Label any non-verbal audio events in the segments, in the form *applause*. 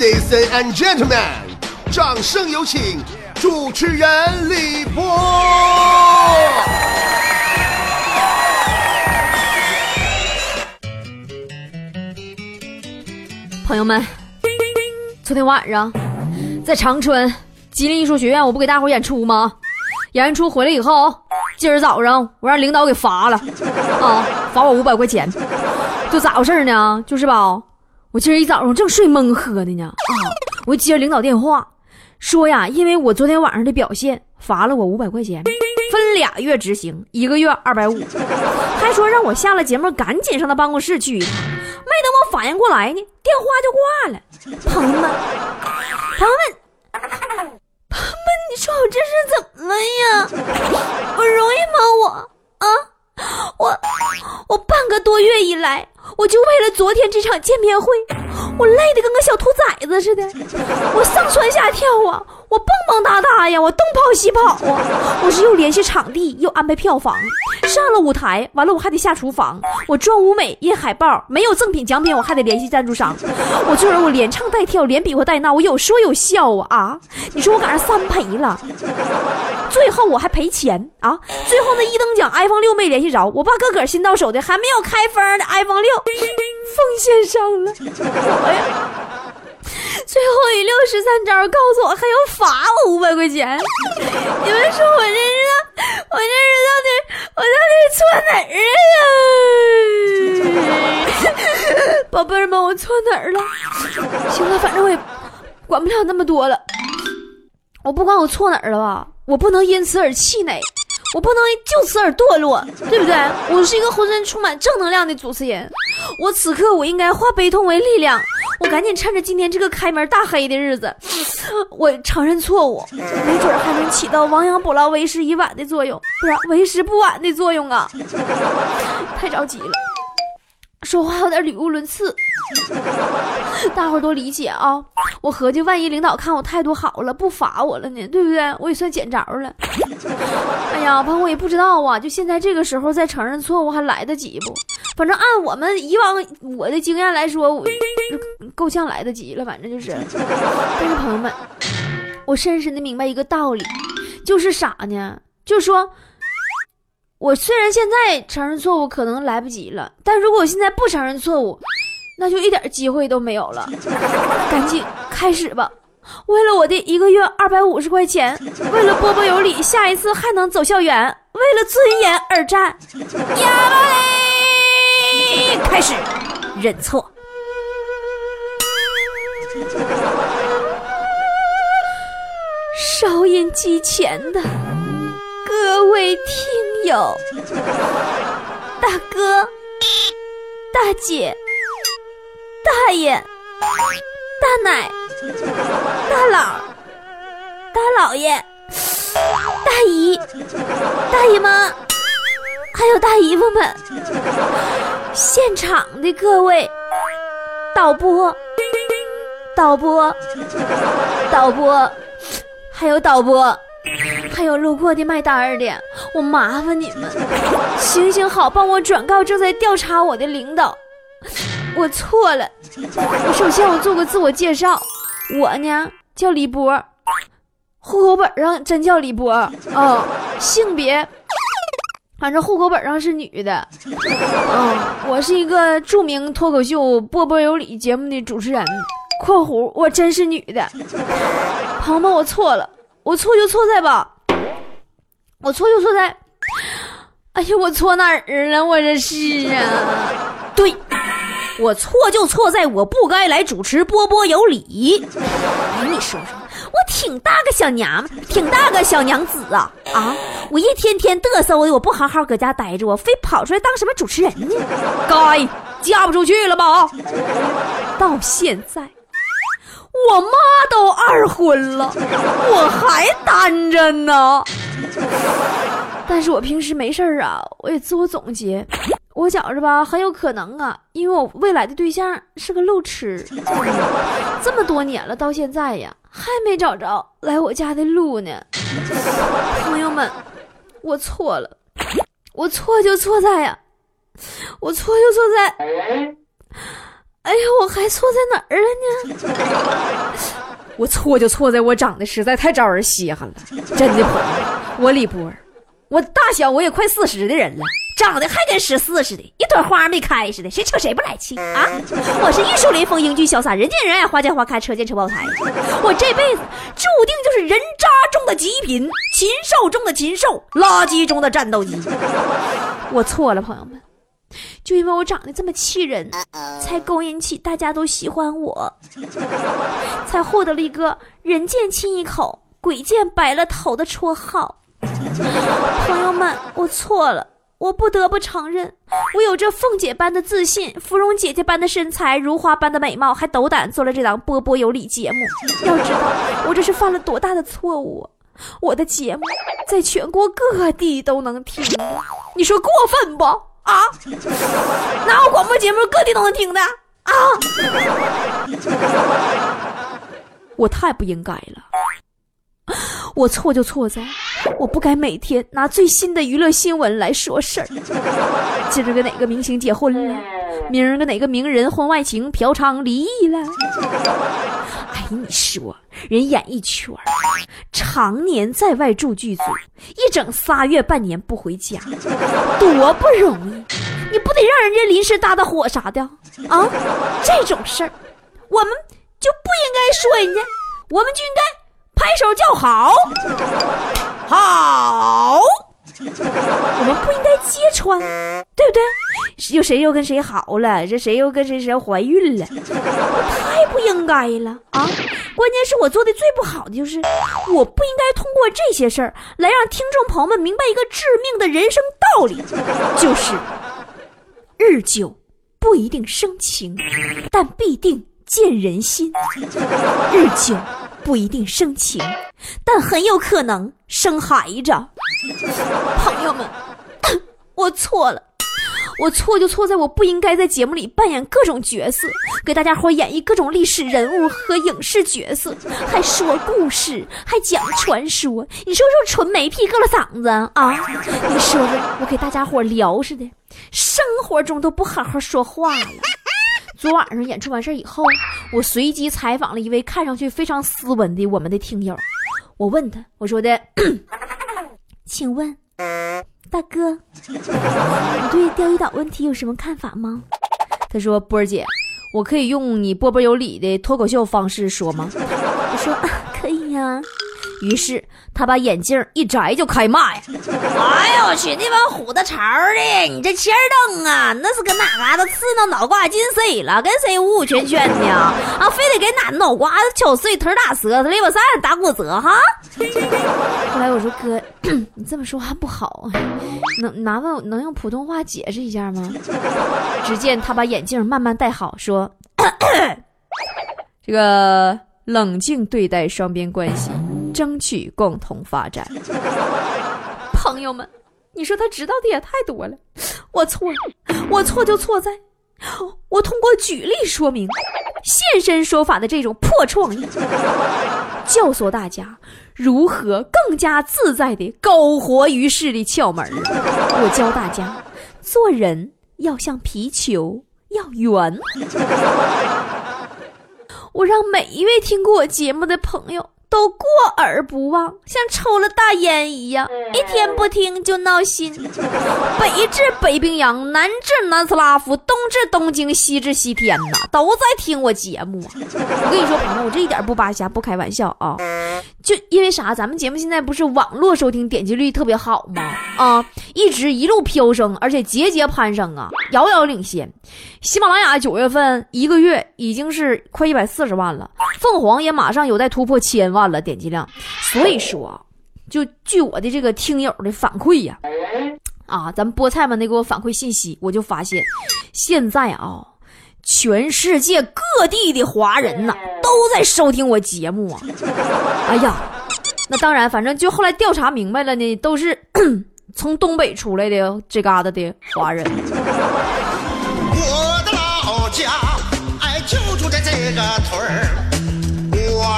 Ladies and gentlemen，掌声有请主持人李波。朋友们，昨天晚上在长春吉林艺术学院，我不给大伙演出吗？演出回来以后，今儿早上我让领导给罚了，啊，罚我五百块钱。就咋回事呢？就是吧，我今儿一早上正睡蒙喝的呢，啊，我接领导电话，说呀，因为我昨天晚上的表现，罚了我五百块钱，分俩月执行，一个月二百五，还说让我下了节目赶紧上他办公室去一趟。没等我反应过来呢，电话就挂了。朋友们，朋友们，朋友们，你说我这是怎么了呀？我容易吗？我啊，我我半个多月以来，我就为了昨天这场见面会，我累得跟个小兔崽子似的，我上蹿下跳啊，我蹦蹦哒哒呀，我东跑西跑啊，我是又联系场地，又安排票房。上了舞台，完了我还得下厨房，我装舞美印海报，没有赠品奖品，我还得联系赞助商。我这人我连唱带跳，连比划带闹，我有说有笑啊啊！你说我赶上三赔了，最后我还赔钱啊！最后那一等奖 iPhone 六没联系着，我爸个个新到手的还没有开封的 iPhone 六 *laughs* 奉献上了，哎呀！最后以六十三招告诉我还要罚我五百块钱，你们说我这是我这是到底我到底错哪儿了呀？*laughs* 宝贝儿们，我错哪儿了？行了，反正我也管不了那么多了。我不管我错哪儿了吧，我不能因此而气馁，我不能就此而堕落，对不对？我是一个浑身充满正能量的主持人，我此刻我应该化悲痛为力量。我赶紧趁着今天这个开门大黑的日子，我承认错误，没准还能起到亡羊补牢、为时已晚的作用，不是为时不晚的作用啊！太着急了，说话有点语无伦次，*laughs* 大伙多理解啊！我合计，万一领导看我态度好了，不罚我了呢，对不对？我也算捡着了。*laughs* 哎呀，反正，我也不知道啊，就现在这个时候再承认错误还来得及不？反正按我们以往我的经验来说，我 *coughs* 够呛来得及了。反正就是，但是朋友们，我深深的明白一个道理，就是啥呢？就是说，我虽然现在承认错误可能来不及了，但如果我现在不承认错误，那就一点机会都没有了。赶紧开始吧！为了我的一个月二百五十块钱，为了波波有理，下一次还能走校园，为了尊严而战，哑巴嘞！开始认错。收音机前的各位听友，大哥、大姐、大爷、大奶、大佬、大老爷、大姨、大姨妈。还有大姨夫们，现场的各位导播、导播、导播，还有导播，还有路过的卖单儿的，我麻烦你们，行行好，帮我转告正在调查我的领导，我错了。我首先我做个自我介绍，我呢叫李波，户口本上真叫李波啊，性别。反正户口本上是女的，嗯，我是一个著名脱口秀《波波有理》节目的主持人（括弧我真是女的）。朋友们，我错了，我错就错在吧，我错就错在，哎呀，我错哪儿了？我这是啊，对，我错就错在我不该来主持《波波有理》。哎，你说说。我挺大个小娘们，挺大个小娘子啊啊！我一天天嘚瑟的，我不好好搁家待着，我非跑出来当什么主持人呢？该嫁不出去了吧？到现在，我妈都二婚了，我还单着呢。*laughs* 但是我平时没事儿啊，我也自我总结，我觉着吧，很有可能啊，因为我未来的对象是个路痴，*laughs* 这么多年了，到现在呀。还没找着来我家的路呢，朋友们，我错了，我错就错在呀，我错就错在，哎呀，我还错在哪儿了呢？我错就错在我长得实在太招人稀罕了，真的朋友，我李波，我大小我也快四十的人了。长得还跟十四似的，一朵花没开似的，谁瞅谁不来气啊！我是玉树临风、英俊潇洒、人见人爱、花见花开、车见车爆胎。我这辈子注定就是人渣中的极品，禽兽中的禽兽，垃圾中的战斗机。我错了，朋友们，就因为我长得这么气人，才勾引起大家都喜欢我，才获得了一个人见亲一口、鬼见白了头的绰号。朋友们，我错了。我不得不承认，我有着凤姐般的自信，芙蓉姐姐般的身材，如花般的美貌，还斗胆做了这档波波有理节目。要知道，我这是犯了多大的错误！我的节目在全国各地都能听，你说过分不？啊？*laughs* 哪有广播节目各地都能听的？啊？我太不应该了。我错就错在，我不该每天拿最新的娱乐新闻来说事儿。今儿个哪个明星结婚了？明儿个哪个名人婚外情嫖娼离异了？哎，你说人演艺圈常年在外住剧组，一整仨月半年不回家，多不容易！你不得让人家临时搭搭伙啥的啊？这种事儿，我们就不应该说人家，我们就应该。拍手叫好，好！*laughs* 我们不应该揭穿，对不对？又谁又跟谁好了？这谁又跟谁谁怀孕了？太不应该了啊！关键是我做的最不好的就是，我不应该通过这些事儿来让听众朋友们明白一个致命的人生道理，就是日久不一定生情，但必定见人心。日久。不一定生情，但很有可能生孩子。*laughs* 朋友们，*clears throat* 我错了，我错就错在我不应该在节目里扮演各种角色，给大家伙演绎各种历史人物和影视角色，还说故事，还讲传说。你说说，纯没屁，硌了嗓子啊！你说说，我给大家伙聊似的，生活中都不好好说话了。昨晚上演出完事以后，我随机采访了一位看上去非常斯文的我们的听友。我问他，我说的，*clears throat* 请问大哥，你对钓鱼岛问题有什么看法吗？他说，波儿姐，我可以用你波波有理的脱口秀方式说吗？我说，啊 *laughs* 可以呀。于是他把眼镜一摘就开骂呀！哎呦我去，那帮虎子巢的，你这气儿瞪啊，那是搁哪嘎达刺挠脑瓜进谁了？跟谁五五圈圈的啊？非得给哪脑瓜子敲碎，腿打折，肋巴扇打骨折哈？后来我说哥，*clears throat* 你这么说话不好，能麻烦能用普通话解释一下吗？只见他把眼镜慢慢戴好，说：“ *clears throat* 这个冷静对待双边关系。”争取共同发展，*laughs* 朋友们，你说他知道的也太多了。我错了，我错就错在，我通过举例说明、现身说法的这种破创意，教唆大家如何更加自在的苟活于世的窍门我教大家，做人要像皮球，要圆。我让每一位听过我节目的朋友。都过耳不忘，像抽了大烟一样，一天不听就闹心。北至北冰洋，南至南斯拉夫，东至东京，西至西天呐，都在听我节目。我跟你说，朋友，我这一点不扒瞎，不开玩笑啊。就因为啥？咱们节目现在不是网络收听点击率特别好吗？啊，一直一路飙升，而且节节攀升啊，遥遥领先。喜马拉雅九月份一个月已经是快一百四十万了，凤凰也马上有待突破千万了点击量。所以说啊，就据我的这个听友的反馈呀，啊，咱们菠菜们的给我反馈信息，我就发现，现在啊，全世界各地的华人呐。都在收听我节目啊！哎呀，那当然，反正就后来调查明白了呢，都是 *coughs* 从东北出来的这嘎达的华人。我的老家，哎，就住在这个屯儿，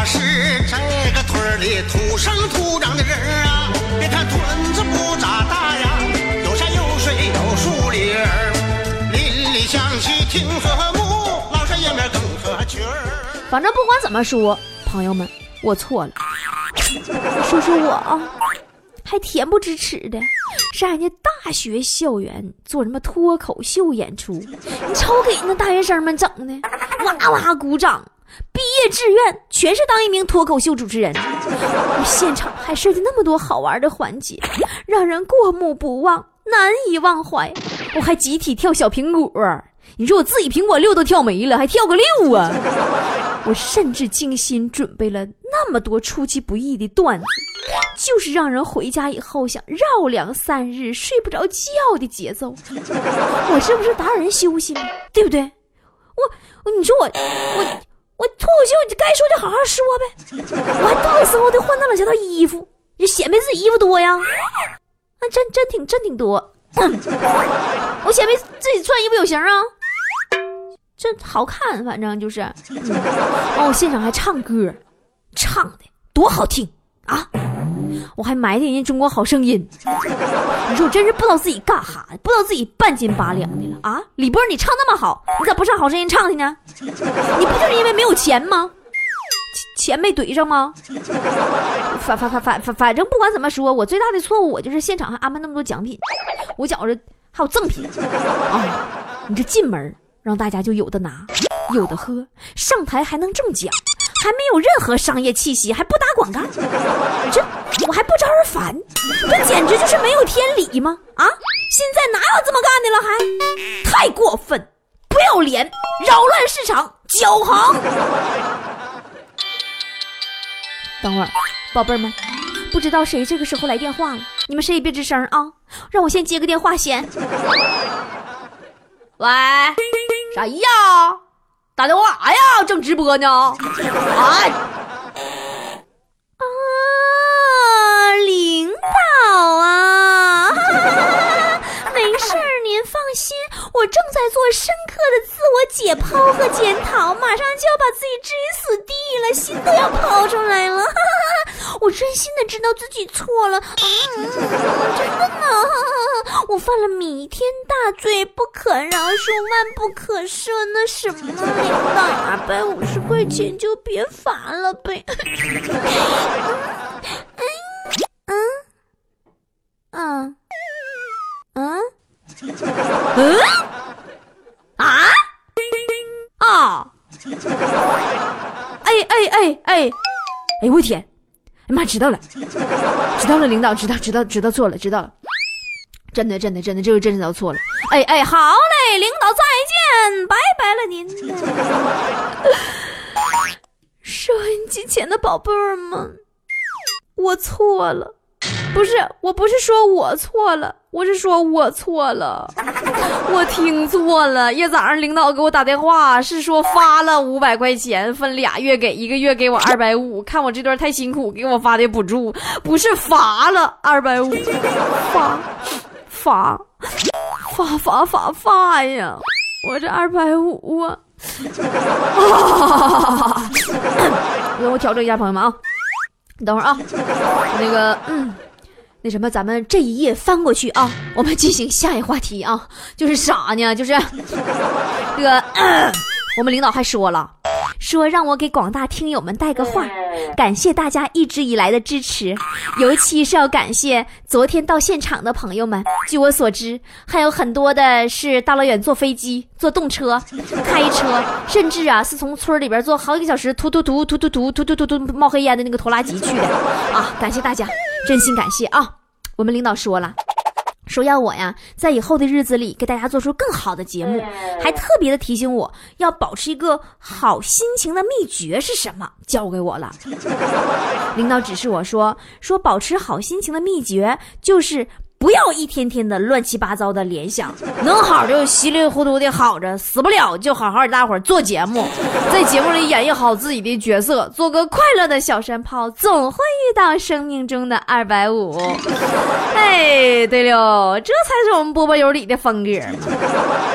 是这个屯里土生土长的人啊。别看屯子不咋大呀，有山有水有树林儿，邻里乡亲挺和睦，老少爷们更合群反正不管怎么说，朋友们，我错了。说说我啊，还恬不知耻的，上人家大学校园做什么脱口秀演出，你瞅给那大学生们整的，哇哇鼓掌。毕业志愿全是当一名脱口秀主持人，现场还设计那么多好玩的环节，让人过目不忘，难以忘怀。我还集体跳小苹果，你说我自己苹果六都跳没了，还跳个六啊！我甚至精心准备了那么多出其不意的段子，就是让人回家以后想绕梁三日睡不着觉的节奏。我这不是打扰人休息吗？对不对？我，你说我，我。我脱口秀，你该说就好好说呗。我还到时候得换那两套衣服，也显摆自己衣服多呀。那真真挺真挺多。我显摆自己穿衣服有型啊，这好看，反正就是。哦，现场还唱歌，唱的多好听啊！我还埋汰人家中国好声音，你说我真是不知道自己干哈，不知道自己半斤八两的了啊！李波，你唱那么好，你咋不上好声音唱去呢？你不就是因为没有钱吗？钱没怼上吗？反反反反反反正不管怎么说，我最大的错误我就是现场还安排那么多奖品，我觉着还有赠品啊！你这进门让大家就有的拿，有的喝，上台还能中奖。还没有任何商业气息，还不打广告，这我还不招人烦，这简直就是没有天理吗？啊！现在哪有这么干的了？还太过分，不要脸，扰乱市场，搅行。等会儿，宝贝儿们，不知道谁这个时候来电话了？你们谁也别吱声啊，让我先接个电话先。喂，谁呀？打电话啥呀？正直播呢。啊啊！领导啊，*laughs* 没事儿，您放心，我正在做深刻的自我解剖和检讨，马上就要把自己置于死地了，心都要抛出来了。我真心的知道自己错了，嗯，真的呢，*laughs* 我犯了弥天大罪，不可饶恕，万不可赦。那什么，领导，二百五十块钱就别罚了呗。*laughs* 嗯嗯嗯嗯嗯啊啊！哎哎哎哎哎！我天！哎妈知道了，知道了，领导知道知道知道错了，知道了，真的真的真的，这个真知道错了。哎哎，好嘞，领导再见，拜拜了您。收音机前的宝贝儿们，我错了。不是，我不是说我错了，我是说我错了，*laughs* 我听错了。夜早上领导给我打电话，是说发了五百块钱，分俩月给，一个月给我二百五。看我这段太辛苦，给我发的补助，不是罚了二百五，罚罚罚罚罚罚呀！我这二百五啊！让 *laughs* 我调整一下，朋友们啊，你等会儿啊，那个嗯。那什么，咱们这一页翻过去啊，我们进行下一话题啊，就是啥呢？就是这个，我们领导还说了，说让我给广大听友们带个话，感谢大家一直以来的支持，尤其是要感谢昨天到现场的朋友们。据我所知，还有很多的是大老远坐飞机、坐动车、开车，甚至啊是从村里边坐好几个小时，突突突突突突突突突冒黑烟的那个拖拉机去的啊！感谢大家。真心感谢啊！我们领导说了，说要我呀，在以后的日子里给大家做出更好的节目，还特别的提醒我要保持一个好心情的秘诀是什么，交给我了。*laughs* 领导指示我说，说保持好心情的秘诀就是。不要一天天的乱七八糟的联想，能好就稀里糊涂的好着，死不了就好好大伙儿做节目，在节目里演绎好自己的角色，做个快乐的小山炮，总会遇到生命中的二百五。哎，对了，这才是我们波波有理的风格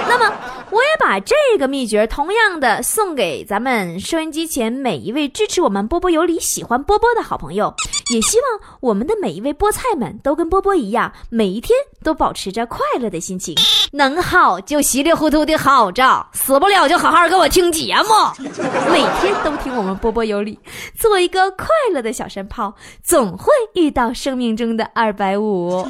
那么，我也把这个秘诀同样的送给咱们收音机前每一位支持我们波波有理、喜欢波波的好朋友。也希望我们的每一位菠菜们都跟波波一样，每一天都保持着快乐的心情，能好就稀里糊涂的好着，死不了就好好给我听节目，每天都听我们波波有理，做一个快乐的小山炮，总会遇到生命中的二百五。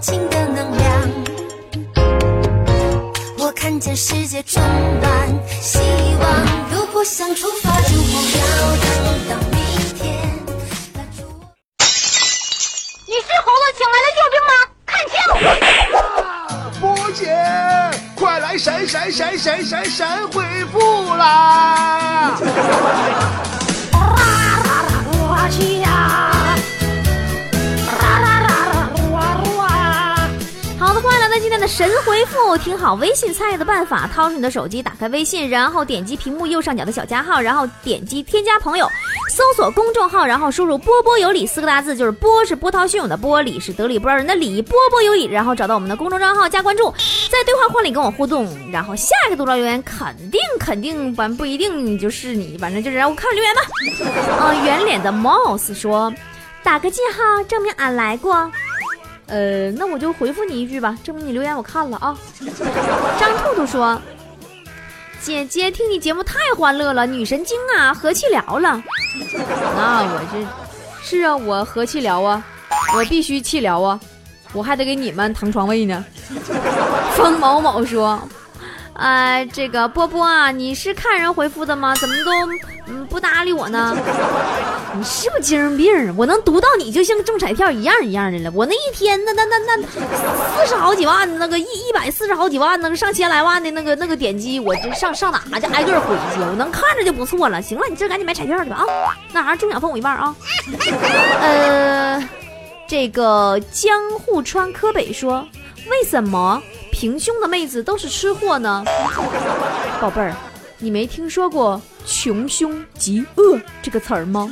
年轻的能量。我看见世界充满希望，如果想出发，就不要等到明天。你是猴子请来的救兵吗？看清！波姐，快来闪闪闪闪闪闪回复啦！我去呀！那今天的神回复。听好微信参与的办法：掏出你的手机，打开微信，然后点击屏幕右上角的小加号，然后点击添加朋友，搜索公众号，然后输入“波波有理”四个大字，就是“波”是波涛汹涌的“波”，理是得理不饶人的“理”，波波有理，然后找到我们的公众账号加关注，在对话框里跟我互动，然后下一个读者留言肯定肯定，反不一定就是你，反正就是让我看留言吧。啊、圆脸的 Mouse 说，打个记号证明俺来过。呃，那我就回复你一句吧，证明你留言我看了啊。张兔兔说：“姐姐听你节目太欢乐了，女神经啊，和气聊了。”那我这是啊，我和气聊啊，我必须气聊啊，我还得给你们腾床位呢。风某某说：“啊、这个波波啊，你是看人回复的吗？怎么都嗯不搭理我呢？你是不是精神病？我能读到你就像中彩票一样一样的了。我那一天那那那那四十好几万，那个一一百四十好几万，那个上千来万的那个那个点击，我这上上哪去挨个回去？我能看着就不错了。行了，你这赶紧买彩票去吧啊！那啥，中奖分我一半啊。*laughs* 呃，这个江户川柯北说，为什么平胸的妹子都是吃货呢？宝贝儿，你没听说过“穷凶极恶”这个词儿吗？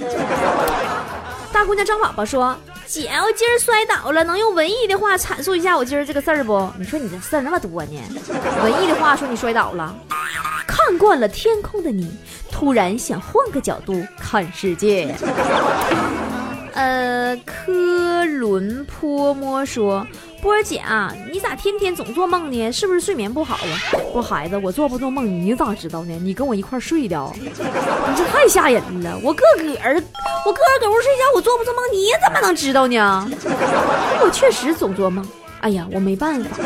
*laughs* 大姑娘张宝宝说：“姐，我今儿摔倒了，能用文艺的话阐述一下我今儿这个事儿不？你说你这事儿那么多呢，文艺的话说你摔倒了。看惯了天空的你，突然想换个角度看世界。*laughs* ”呃，科伦坡摸说：“波儿姐啊，你咋天天总做梦呢？是不是睡眠不好啊？”我孩子，我做不做梦你咋知道呢？你跟我一块睡的啊，你这太吓人了！我个个儿，我个个儿搁屋睡觉，我做不做梦？你怎么能知道呢？*laughs* 我确实总做梦。哎呀，我没办法，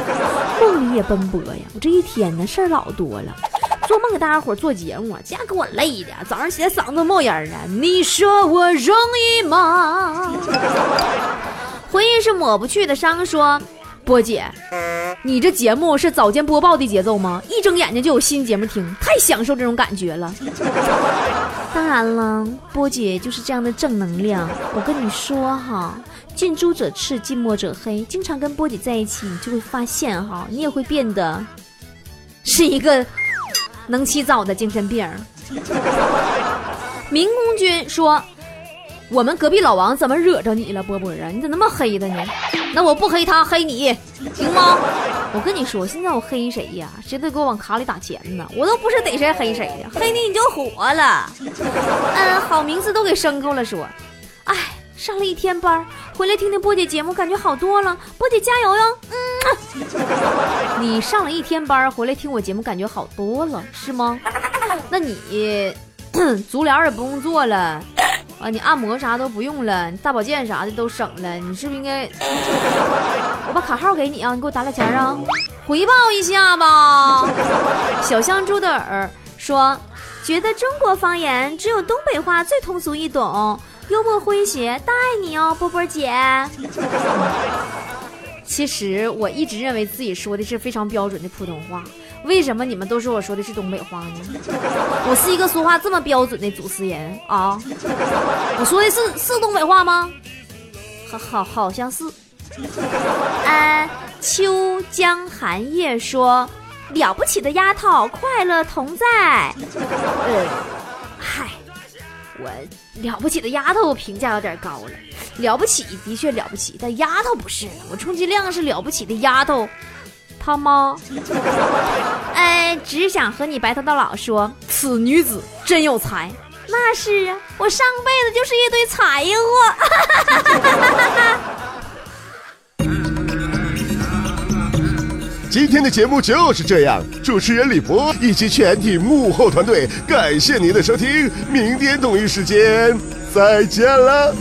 梦里也奔波呀。我这一天呢事儿老多了。做梦给大家伙做节目，这样给我累的，早上起来嗓子冒烟儿啊！你说我容易吗？回忆是抹不去的伤。说，波姐，你这节目是早间播报的节奏吗？一睁眼睛就有新节目听，太享受这种感觉了。*laughs* 当然了，波姐就是这样的正能量。我跟你说哈，近朱者赤，近墨者黑。经常跟波姐在一起，你就会发现哈，你也会变得是一个能起早的精神病儿。*laughs* 民公君说：“我们隔壁老王怎么惹着你了，波波啊？你咋那么黑他呢？那我不黑他，黑你，行吗？我跟你说，现在我黑谁呀？谁都给我往卡里打钱呢？我都不是逮谁黑谁的，黑你你就火了。嗯，好名字都给牲口了。说，哎，上了一天班，回来听听波姐节目，感觉好多了。波姐加油哟！嗯，你上了一天班，回来听我节目，感觉好多了，是吗？那你 *clears throat* 足疗也不用做了。啊，你按摩啥都不用了，大保健啥的都省了，你是不是应该？我把卡号给你啊，你给我打俩钱啊，回报一下吧。小香猪的耳说，觉得中国方言只有东北话最通俗易懂，幽默诙谐，大爱你哦，波波姐。其实我一直认为自己说的是非常标准的普通话，为什么你们都说我说的是东北话呢？*laughs* 我是一个说话这么标准的主持人啊！我说的是是东北话吗？好好好像是。呃，秋江寒夜说，了不起的丫头，快乐同在。呃，嗨，我了不起的丫头评价有点高了，了不起的确了不起，但丫头不是，我充其量是了不起的丫头，他妈。*laughs* 哎，只想和你白头到老说，此女子真有才。那是啊，我上辈子就是一堆柴火。*laughs* 今天的节目就是这样，主持人李博以及全体幕后团队，感谢您的收听，明天同一时间再见了。